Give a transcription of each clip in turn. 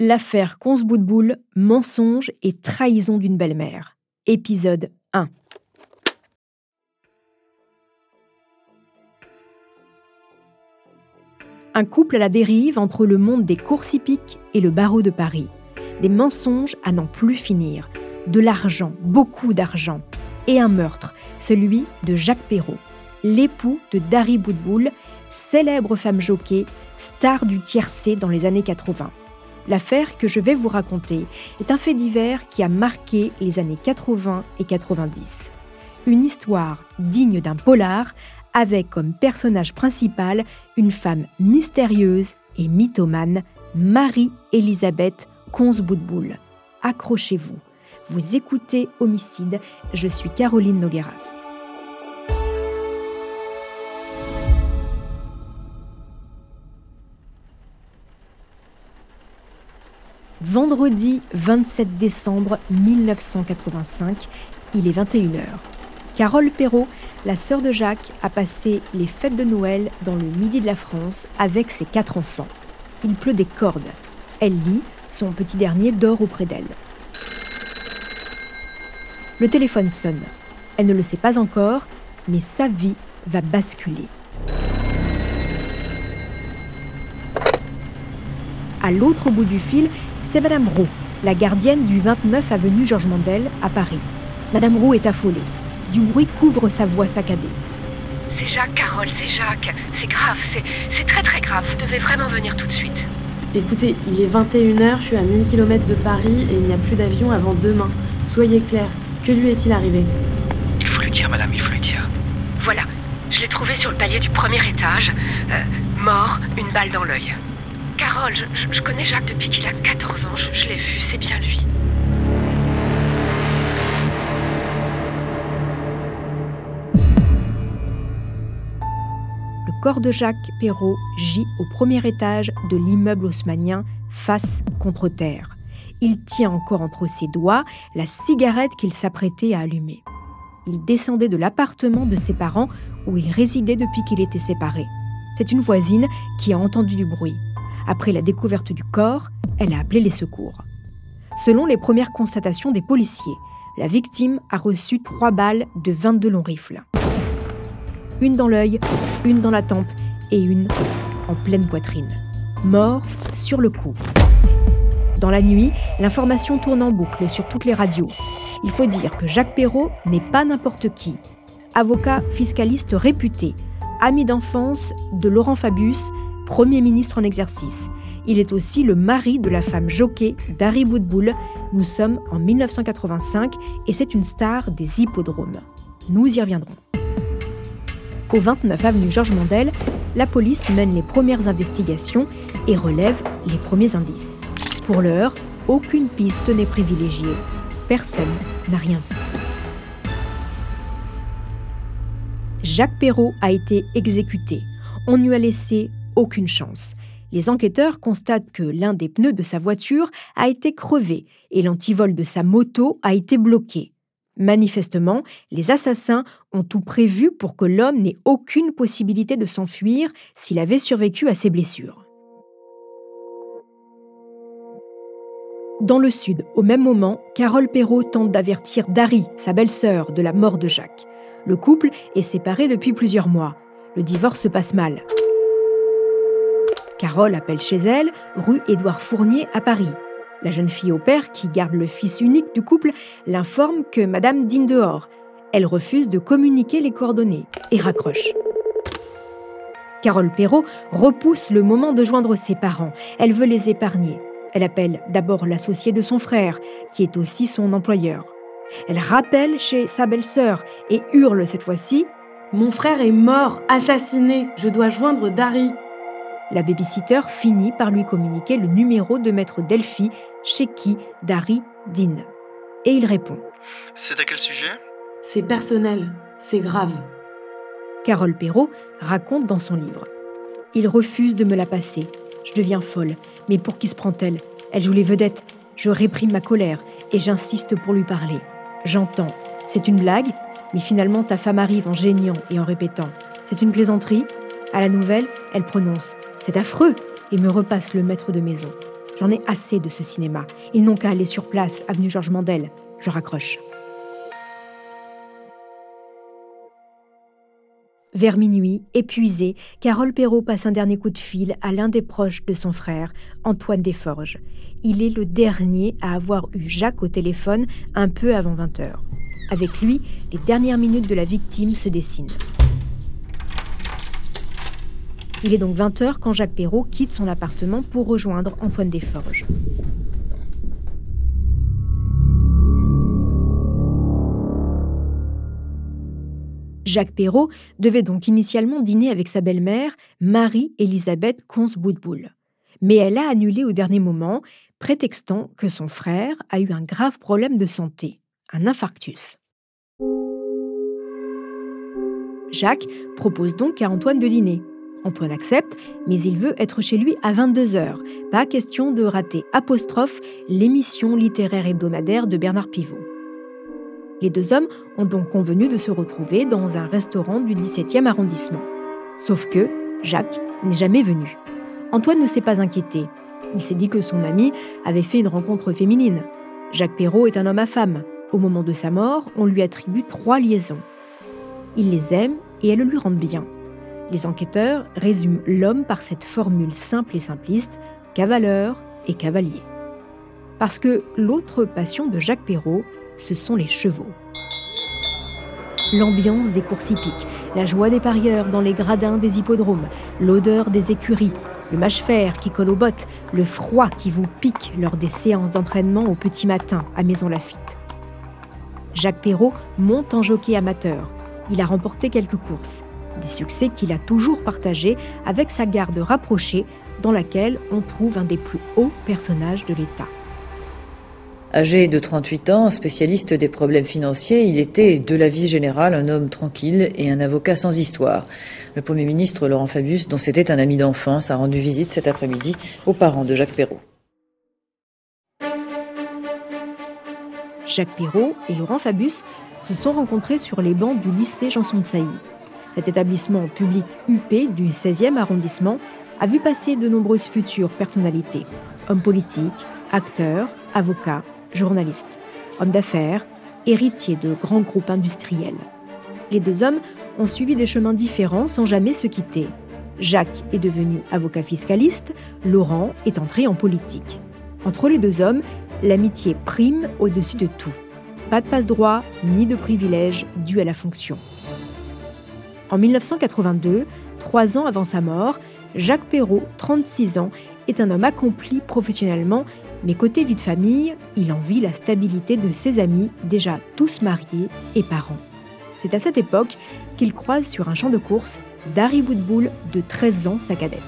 L'affaire Consboutboul, mensonge et trahison d'une belle-mère. Épisode 1. Un couple à la dérive entre le monde des courses hippiques et le barreau de Paris. Des mensonges à n'en plus finir. De l'argent, beaucoup d'argent. Et un meurtre, celui de Jacques Perrault, l'époux de Dari Boudboul, célèbre femme jockey, star du tiercé dans les années 80. L'affaire que je vais vous raconter est un fait divers qui a marqué les années 80 et 90. Une histoire digne d'un polar avec comme personnage principal une femme mystérieuse et mythomane, Marie-Elisabeth Consboutboul. Accrochez-vous. Vous écoutez Homicide, je suis Caroline Nogueras. Vendredi 27 décembre 1985, il est 21h. Carole Perrault, la sœur de Jacques, a passé les fêtes de Noël dans le midi de la France avec ses quatre enfants. Il pleut des cordes. Elle lit, son petit dernier dort auprès d'elle. Le téléphone sonne. Elle ne le sait pas encore, mais sa vie va basculer. À l'autre bout du fil, c'est Madame Roux, la gardienne du 29 avenue Georges Mandel à Paris. Madame Roux est affolée. Du bruit couvre sa voix saccadée. C'est Jacques, Carole, c'est Jacques. C'est grave, c'est très très grave. Vous devez vraiment venir tout de suite. Écoutez, il est 21h, je suis à 1000 km de Paris et il n'y a plus d'avion avant demain. Soyez clair, que lui est-il arrivé? Il faut lui dire, madame, il faut lui dire. Voilà, je l'ai trouvé sur le palier du premier étage, euh, mort, une balle dans l'œil. Je, connais Jacques depuis qu'il a 14 ans, je, je l'ai vu, c'est bien lui. Le corps de Jacques Perrault gît au premier étage de l'immeuble haussmanien, face contre terre. Il tient encore entre ses doigts la cigarette qu'il s'apprêtait à allumer. Il descendait de l'appartement de ses parents où il résidait depuis qu'il était séparé. C'est une voisine qui a entendu du bruit. Après la découverte du corps, elle a appelé les secours. Selon les premières constatations des policiers, la victime a reçu trois balles de 22 longs rifles. Une dans l'œil, une dans la tempe et une en pleine poitrine. Mort sur le coup. Dans la nuit, l'information tourne en boucle sur toutes les radios. Il faut dire que Jacques Perrault n'est pas n'importe qui. Avocat fiscaliste réputé, ami d'enfance de Laurent Fabius, Premier ministre en exercice. Il est aussi le mari de la femme jockey Dari Boudboul. Nous sommes en 1985 et c'est une star des hippodromes. Nous y reviendrons. Au 29 avenue Georges Mandel, la police mène les premières investigations et relève les premiers indices. Pour l'heure, aucune piste n'est privilégiée. Personne n'a rien vu. Jacques Perrault a été exécuté. On lui a laissé aucune chance. Les enquêteurs constatent que l'un des pneus de sa voiture a été crevé et l'antivol de sa moto a été bloqué. Manifestement, les assassins ont tout prévu pour que l'homme n'ait aucune possibilité de s'enfuir s'il avait survécu à ses blessures. Dans le sud, au même moment, Carole Perrault tente d'avertir Dari, sa belle-sœur, de la mort de Jacques. Le couple est séparé depuis plusieurs mois. Le divorce se passe mal. Carole appelle chez elle, rue Édouard Fournier à Paris. La jeune fille au père, qui garde le fils unique du couple, l'informe que Madame dîne dehors. Elle refuse de communiquer les coordonnées et raccroche. Carole Perrault repousse le moment de joindre ses parents. Elle veut les épargner. Elle appelle d'abord l'associé de son frère, qui est aussi son employeur. Elle rappelle chez sa belle-sœur et hurle cette fois-ci Mon frère est mort, assassiné. Je dois joindre Dari. La babysitter finit par lui communiquer le numéro de maître Delphi, chez qui Dari dîne. Et il répond. C'est à quel sujet? C'est personnel, c'est grave. Carole Perrault raconte dans son livre. Il refuse de me la passer. Je deviens folle. Mais pour qui se prend-elle? Elle joue les vedettes. Je réprime ma colère et j'insiste pour lui parler. J'entends. C'est une blague Mais finalement, ta femme arrive en geignant et en répétant. C'est une plaisanterie? À la nouvelle, elle prononce. C'est affreux et me repasse le maître de maison. J'en ai assez de ce cinéma. Ils n'ont qu'à aller sur place, avenue Georges Mandel. Je raccroche. Vers minuit, épuisée, Carole Perrault passe un dernier coup de fil à l'un des proches de son frère, Antoine Desforges. Il est le dernier à avoir eu Jacques au téléphone un peu avant 20h. Avec lui, les dernières minutes de la victime se dessinent. Il est donc 20h quand Jacques Perrault quitte son appartement pour rejoindre Antoine Desforges. Jacques Perrault devait donc initialement dîner avec sa belle-mère, Marie-Élisabeth Consboudboul. Mais elle a annulé au dernier moment, prétextant que son frère a eu un grave problème de santé, un infarctus. Jacques propose donc à Antoine de dîner. Antoine accepte, mais il veut être chez lui à 22h. Pas question de rater l'émission littéraire hebdomadaire de Bernard Pivot. Les deux hommes ont donc convenu de se retrouver dans un restaurant du 17e arrondissement. Sauf que Jacques n'est jamais venu. Antoine ne s'est pas inquiété. Il s'est dit que son ami avait fait une rencontre féminine. Jacques Perrault est un homme à femme. Au moment de sa mort, on lui attribue trois liaisons. Il les aime et elles lui rendent bien. Les enquêteurs résument l'homme par cette formule simple et simpliste, cavaleur et cavalier. Parce que l'autre passion de Jacques Perrault, ce sont les chevaux. L'ambiance des courses hippiques, la joie des parieurs dans les gradins des hippodromes, l'odeur des écuries, le mâche-fer qui colle aux bottes, le froid qui vous pique lors des séances d'entraînement au petit matin à Maison Lafitte. Jacques Perrault monte en jockey amateur. Il a remporté quelques courses, des succès qu'il a toujours partagés avec sa garde rapprochée dans laquelle on trouve un des plus hauts personnages de l'État. Âgé de 38 ans, spécialiste des problèmes financiers, il était, de la vie générale, un homme tranquille et un avocat sans histoire. Le Premier ministre Laurent Fabius, dont c'était un ami d'enfance, a rendu visite cet après-midi aux parents de Jacques Perrault. Jacques Perrault et Laurent Fabius se sont rencontrés sur les bancs du lycée Janson de Sailly. Cet établissement public UP du 16e arrondissement a vu passer de nombreuses futures personnalités, hommes politiques, acteurs, avocats, journalistes, hommes d'affaires, héritiers de grands groupes industriels. Les deux hommes ont suivi des chemins différents sans jamais se quitter. Jacques est devenu avocat fiscaliste, Laurent est entré en politique. Entre les deux hommes, l'amitié prime au-dessus de tout. Pas de passe-droit ni de privilèges dus à la fonction. En 1982, trois ans avant sa mort, Jacques Perrault, 36 ans, est un homme accompli professionnellement mais côté vie de famille, il envie la stabilité de ses amis, déjà tous mariés et parents. C'est à cette époque qu'il croise sur un champ de course Dari Boudboul, de 13 ans, sa cadette.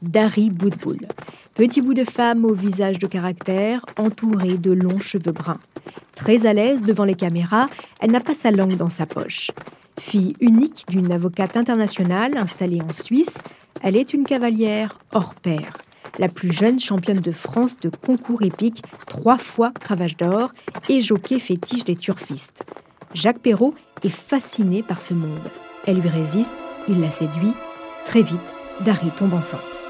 Dari Boudboul, petit bout de femme au visage de caractère, entourée de longs cheveux bruns. Très à l'aise devant les caméras, elle n'a pas sa langue dans sa poche. Fille unique d'une avocate internationale installée en Suisse, elle est une cavalière hors pair, la plus jeune championne de France de concours épique, trois fois cravache d'or et jockey fétiche des turfistes. Jacques Perrault est fasciné par ce monde. Elle lui résiste, il la séduit. Très vite, Dari tombe enceinte.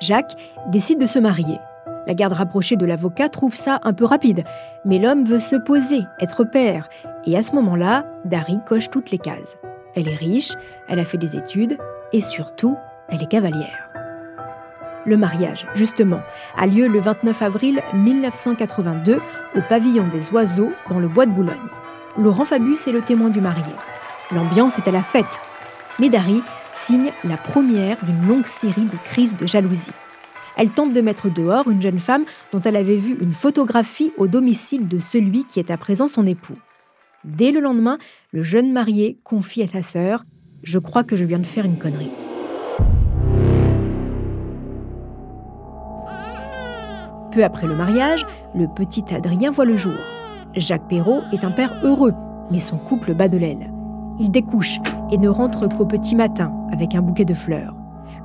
Jacques décide de se marier. La garde rapprochée de l'avocat trouve ça un peu rapide, mais l'homme veut se poser, être père, et à ce moment-là, Dari coche toutes les cases. Elle est riche, elle a fait des études, et surtout, elle est cavalière. Le mariage, justement, a lieu le 29 avril 1982 au pavillon des oiseaux dans le bois de Boulogne. Laurent Fabius est le témoin du marié. L'ambiance est à la fête. Mais Dari signe la première d'une longue série de crises de jalousie. Elle tente de mettre dehors une jeune femme dont elle avait vu une photographie au domicile de celui qui est à présent son époux. Dès le lendemain, le jeune marié confie à sa sœur Je crois que je viens de faire une connerie. Peu après le mariage, le petit Adrien voit le jour. Jacques Perrault est un père heureux, mais son couple bat de l'aile. Il découche et ne rentre qu'au petit matin avec un bouquet de fleurs.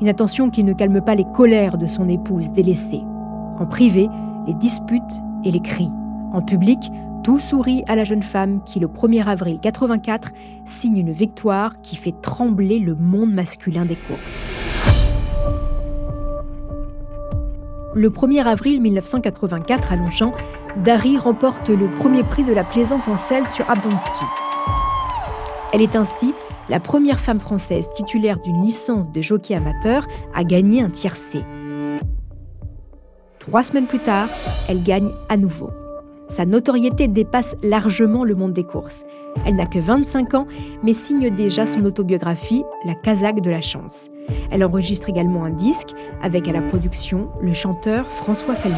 Une attention qui ne calme pas les colères de son épouse délaissée. En privé, les disputes et les cris. En public, tout sourit à la jeune femme qui, le 1er avril 84, signe une victoire qui fait trembler le monde masculin des courses. Le 1er avril 1984 à Longchamp, Dari remporte le premier prix de la plaisance en selle sur Abdonsky. Elle est ainsi la première femme française titulaire d'une licence de jockey amateur à gagner un tiercé. Trois semaines plus tard, elle gagne à nouveau. Sa notoriété dépasse largement le monde des courses. Elle n'a que 25 ans, mais signe déjà son autobiographie La Kazakh de la chance. Elle enregistre également un disque avec à la production le chanteur François Fellman.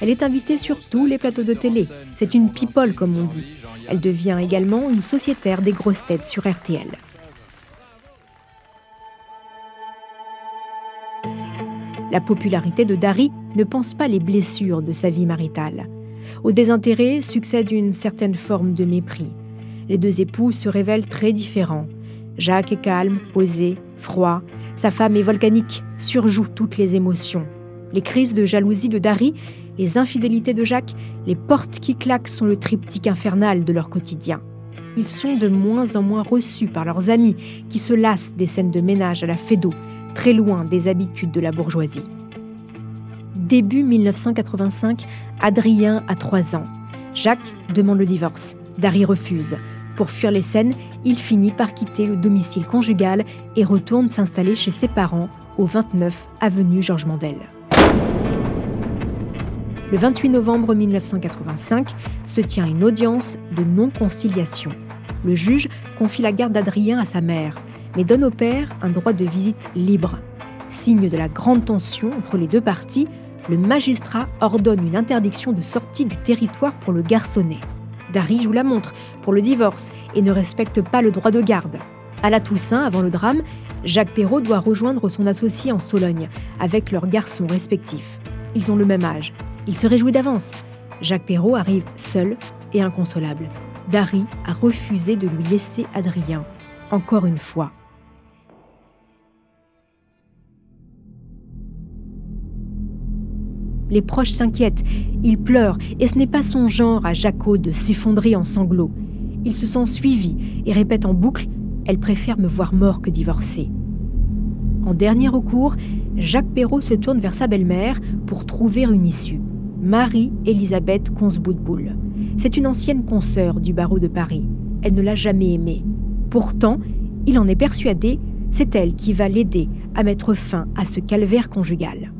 Elle est invitée sur tous les plateaux de télé. C'est une people, comme on dit. Elle devient également une sociétaire des grosses têtes sur RTL. La popularité de Dari ne pense pas les blessures de sa vie maritale. Au désintérêt succède une certaine forme de mépris. Les deux époux se révèlent très différents. Jacques est calme, posé, froid. Sa femme est volcanique, surjoue toutes les émotions. Les crises de jalousie de Dari, les infidélités de Jacques, les portes qui claquent sont le triptyque infernal de leur quotidien. Ils sont de moins en moins reçus par leurs amis qui se lassent des scènes de ménage à la Fédo, très loin des habitudes de la bourgeoisie. Début 1985, Adrien a 3 ans. Jacques demande le divorce. Dari refuse. Pour fuir les scènes, il finit par quitter le domicile conjugal et retourne s'installer chez ses parents au 29 avenue Georges Mandel. Le 28 novembre 1985 se tient une audience de non-conciliation. Le juge confie la garde d'Adrien à sa mère, mais donne au père un droit de visite libre. Signe de la grande tension entre les deux parties, le magistrat ordonne une interdiction de sortie du territoire pour le garçonnet. Dari joue la montre pour le divorce et ne respecte pas le droit de garde. À la Toussaint, avant le drame, Jacques Perrault doit rejoindre son associé en Sologne avec leurs garçons respectifs. Ils ont le même âge. Il se réjouit d'avance. Jacques Perrault arrive seul et inconsolable. Dari a refusé de lui laisser Adrien, encore une fois. Les proches s'inquiètent, il pleure, et ce n'est pas son genre à Jaco de s'effondrer en sanglots. Il se sent suivi et répète en boucle Elle préfère me voir mort que divorcé. En dernier recours, Jacques Perrault se tourne vers sa belle-mère pour trouver une issue. Marie-Élisabeth Consboudboul. C'est une ancienne consoeur du barreau de Paris. Elle ne l'a jamais aimé. Pourtant, il en est persuadé, c'est elle qui va l'aider à mettre fin à ce calvaire conjugal.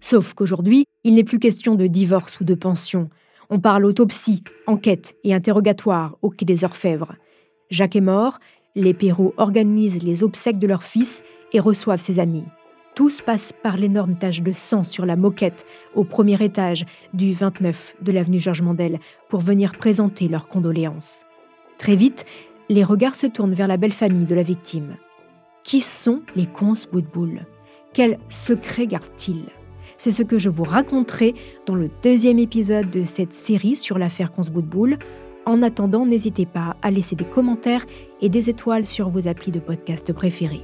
Sauf qu'aujourd'hui, il n'est plus question de divorce ou de pension. On parle autopsie, enquête et interrogatoire au quai des Orfèvres. Jacques est mort, les Perrault organisent les obsèques de leur fils et reçoivent ses amis. Tous passent par l'énorme tache de sang sur la moquette au premier étage du 29 de l'avenue Georges Mandel pour venir présenter leurs condoléances. Très vite, les regards se tournent vers la belle famille de la victime. Qui sont les cons Boudboul Quels secrets gardent-ils? C'est ce que je vous raconterai dans le deuxième épisode de cette série sur l'affaire Consboudboul. En attendant, n'hésitez pas à laisser des commentaires et des étoiles sur vos applis de podcast préférés.